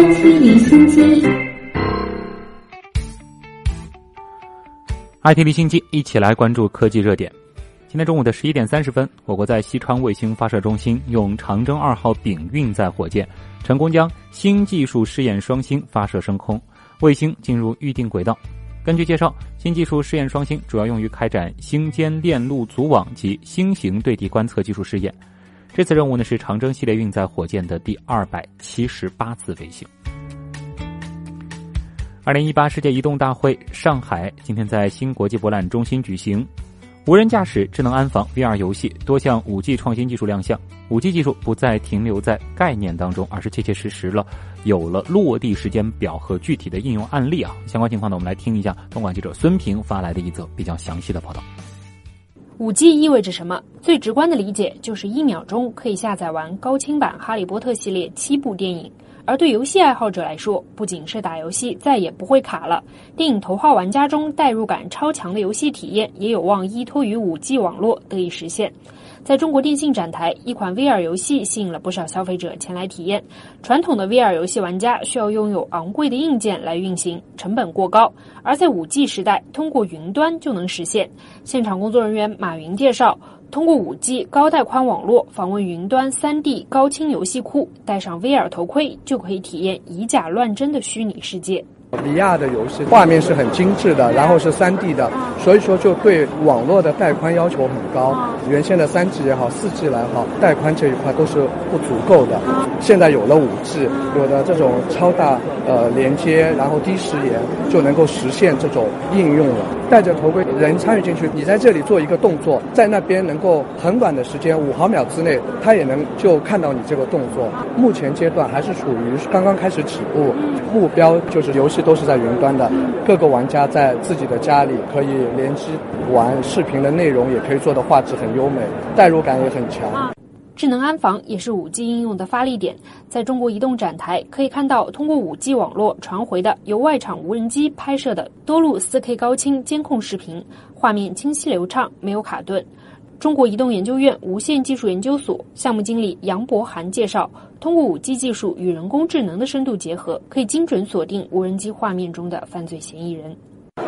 IT 离心机，IT 离心机，一起来关注科技热点。今天中午的十一点三十分，我国在西川卫星发射中心用长征二号丙运载火箭，成功将新技术试验双星发射升空，卫星进入预定轨道。根据介绍，新技术试验双星主要用于开展星间链路组网及星形对地观测技术试验。这次任务呢是长征系列运载火箭的第二百七十八次飞行。二零一八世界移动大会上海今天在新国际博览中心举行，无人驾驶、智能安防、VR 游戏多项五 G 创新技术亮相。五 G 技术不再停留在概念当中，而是切切实实了，有了落地时间表和具体的应用案例啊。相关情况呢，我们来听一下东莞记者孙平发来的一则比较详细的报道。五 G 意味着什么？最直观的理解就是一秒钟可以下载完高清版《哈利波特》系列七部电影。而对游戏爱好者来说，不仅是打游戏再也不会卡了，电影头号玩家中代入感超强的游戏体验也有望依托于 5G 网络得以实现。在中国电信展台，一款 VR 游戏吸引了不少消费者前来体验。传统的 VR 游戏玩家需要拥有昂贵的硬件来运行，成本过高；而在 5G 时代，通过云端就能实现。现场工作人员马云介绍，通过 5G 高带宽网络访问云端 3D 高清游戏库，戴上 VR 头盔就可以体验以假乱真的虚拟世界。VR 的游戏画面是很精致的，然后是 3D 的，所以说就对网络的带宽要求很高。原先的 3G 也好，4G 来好，带宽这一块都是不足够的。现在有了 5G，有了这种超大呃连接，然后低时延，就能够实现这种应用了。戴着头盔，人参与进去，你在这里做一个动作，在那边能够很短的时间，五毫秒之内，他也能就看到你这个动作。目前阶段还是处于刚刚开始起步，目标就是游戏这都是在云端的，各个玩家在自己的家里可以联机玩视频的内容，也可以做的画质很优美，代入感也很强。智能安防也是 5G 应用的发力点。在中国移动展台可以看到，通过 5G 网络传回的由外场无人机拍摄的多路 4K 高清监控视频，画面清晰流畅，没有卡顿。中国移动研究院无线技术研究所项目经理杨博涵介绍，通过 5G 技术与人工智能的深度结合，可以精准锁定无人机画面中的犯罪嫌疑人。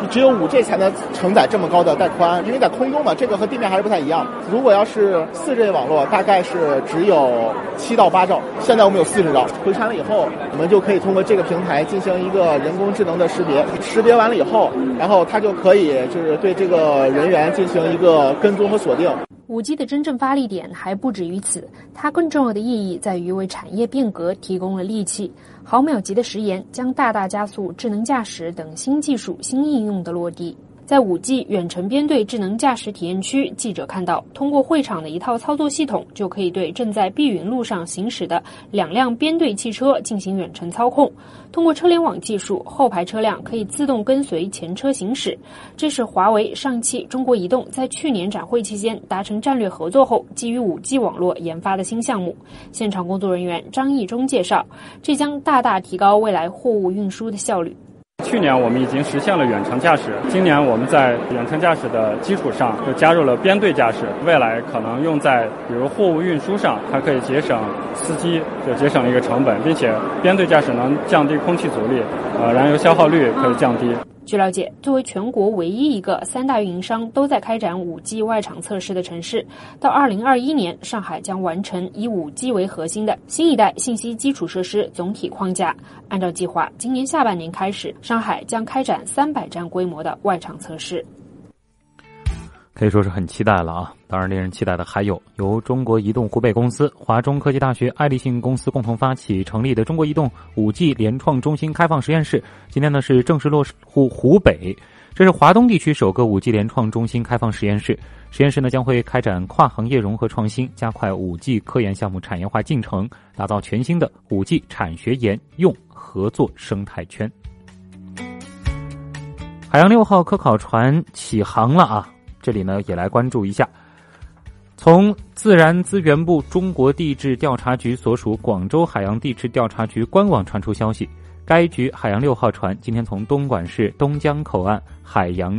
只有五 G 才能承载这么高的带宽，因为在空中嘛，这个和地面还是不太一样。如果要是四 G 网络，大概是只有七到八兆。现在我们有四十兆，回传了以后，我们就可以通过这个平台进行一个人工智能的识别。识别完了以后，然后它就可以就是对这个人员进行一个跟踪和锁定。五 G 的真正发力点还不止于此，它更重要的意义在于为产业变革提供了利器。毫秒级的时延将大大加速智能驾驶等新技术新应用的落地。在五 G 远程编队智能驾驶体验区，记者看到，通过会场的一套操作系统，就可以对正在碧云路上行驶的两辆编队汽车进行远程操控。通过车联网技术，后排车辆可以自动跟随前车行驶。这是华为、上汽、中国移动在去年展会期间达成战略合作后，基于五 G 网络研发的新项目。现场工作人员张义忠介绍，这将大大提高未来货物运输的效率。去年我们已经实现了远程驾驶，今年我们在远程驾驶的基础上又加入了编队驾驶，未来可能用在比如货物运输上，它可以节省司机就节省了一个成本，并且编队驾驶能降低空气阻力，呃，燃油消耗率可以降低。据了解，作为全国唯一一个三大运营商都在开展五 G 外场测试的城市，到二零二一年，上海将完成以五 G 为核心的新一代信息基础设施总体框架。按照计划，今年下半年开始，上海将开展三百站规模的外场测试。可以说是很期待了啊！当然，令人期待的还有由中国移动湖北公司、华中科技大学、爱立信公司共同发起成立的中国移动五 G 联创中心开放实验室。今天呢是正式落户湖北，这是华东地区首个五 G 联创中心开放实验室。实验室呢将会开展跨行业融合创新，加快五 G 科研项目产业化进程，打造全新的五 G 产学研用合作生态圈。海洋六号科考船起航了啊！这里呢，也来关注一下。从自然资源部中国地质调查局所属广州海洋地质调查局官网传出消息，该局海洋六号船今天从东莞市东江口岸海洋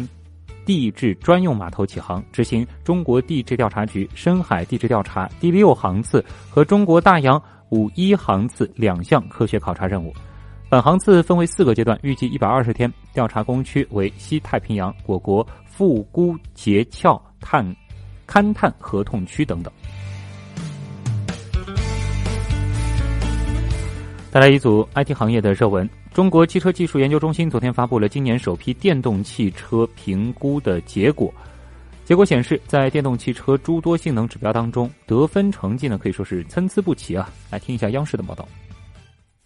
地质专用码头起航，执行中国地质调查局深海地质调查第六航次和中国大洋五一航次两项科学考察任务。本航次分为四个阶段，预计一百二十天。调查工区为西太平洋、我国富沽结壳探勘探合同区等等。带来一组 IT 行业的热文：中国汽车技术研究中心昨天发布了今年首批电动汽车评估的结果。结果显示，在电动汽车诸多性能指标当中，得分成绩呢可以说是参差不齐啊。来听一下央视的报道。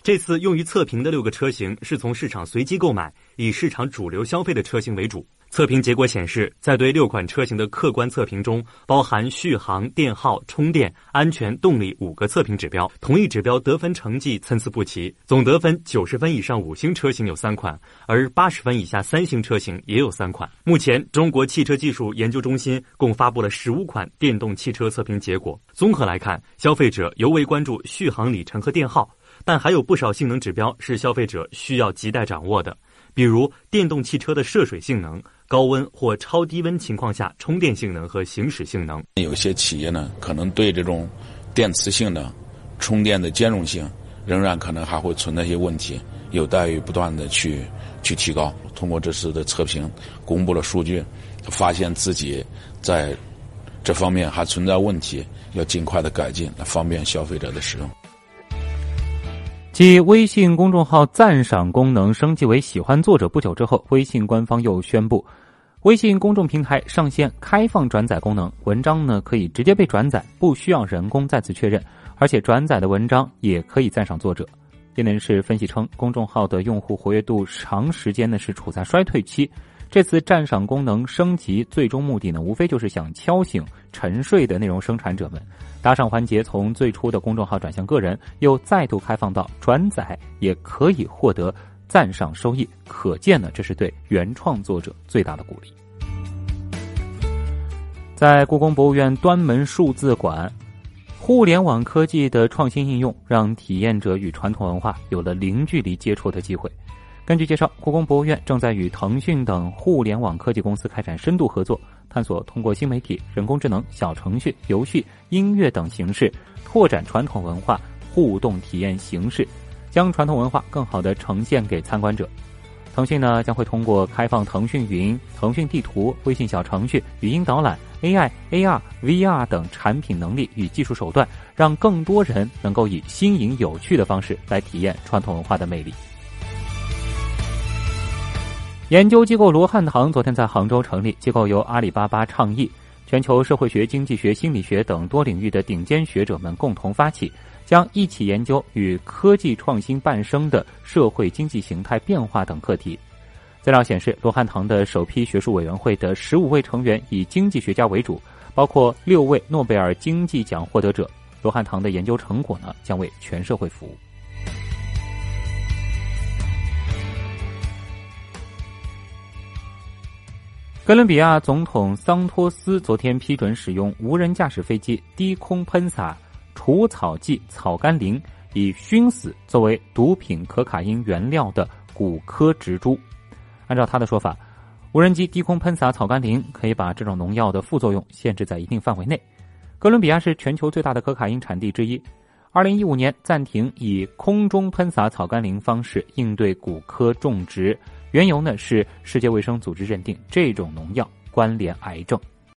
这次用于测评的六个车型是从市场随机购买，以市场主流消费的车型为主。测评结果显示，在对六款车型的客观测评中，包含续航、电耗、充电、安全、动力五个测评指标，同一指标得分成绩参差不齐。总得分九十分以上五星车型有三款，而八十分以下三星车型也有三款。目前，中国汽车技术研究中心共发布了十五款电动汽车测评结果。综合来看，消费者尤为关注续航里程和电耗。但还有不少性能指标是消费者需要亟待掌握的，比如电动汽车的涉水性能、高温或超低温情况下充电性能和行驶性能。有些企业呢，可能对这种电磁性能充电的兼容性，仍然可能还会存在一些问题，有待于不断的去去提高。通过这次的测评，公布了数据，发现自己在这方面还存在问题，要尽快的改进，来方便消费者的使用。继微信公众号赞赏功能升级为喜欢作者不久之后，微信官方又宣布，微信公众平台上线开放转载功能，文章呢可以直接被转载，不需要人工再次确认，而且转载的文章也可以赞赏作者。业内人士分析称，公众号的用户活跃度长时间呢是处在衰退期。这次赞赏功能升级最终目的呢，无非就是想敲醒沉睡的内容生产者们。打赏环节从最初的公众号转向个人，又再度开放到转载也可以获得赞赏收益。可见呢，这是对原创作者最大的鼓励。在故宫博物院端门数字馆，互联网科技的创新应用让体验者与传统文化有了零距离接触的机会。根据介绍，故宫博物院正在与腾讯等互联网科技公司开展深度合作，探索通过新媒体、人工智能、小程序、游戏、音乐等形式，拓展传统文化互动体验形式，将传统文化更好地呈现给参观者。腾讯呢将会通过开放腾讯云、腾讯地图、微信小程序、语音导览、AI、AR、VR 等产品能力与技术手段，让更多人能够以新颖有趣的方式来体验传统文化的魅力。研究机构罗汉堂昨天在杭州成立，机构由阿里巴巴倡议，全球社会学、经济学、心理学等多领域的顶尖学者们共同发起，将一起研究与科技创新伴生的社会经济形态变化等课题。资料显示，罗汉堂的首批学术委员会的十五位成员以经济学家为主，包括六位诺贝尔经济奖获得者。罗汉堂的研究成果呢，将为全社会服务。哥伦比亚总统桑托斯昨天批准使用无人驾驶飞机低空喷洒除草剂草甘膦，以熏死作为毒品可卡因原料的古科植株。按照他的说法，无人机低空喷洒草甘膦可以把这种农药的副作用限制在一定范围内。哥伦比亚是全球最大的可卡因产地之一，二零一五年暂停以空中喷洒草甘膦方式应对古科种植。缘由呢是世界卫生组织认定这种农药关联癌症。